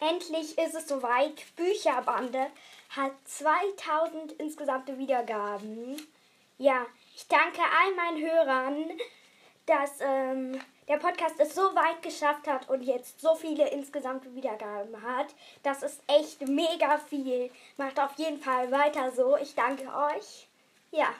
Endlich ist es soweit. Bücherbande hat 2000 insgesamte Wiedergaben. Ja, ich danke all meinen Hörern, dass ähm, der Podcast es so weit geschafft hat und jetzt so viele insgesamte Wiedergaben hat. Das ist echt mega viel. Macht auf jeden Fall weiter so. Ich danke euch. Ja.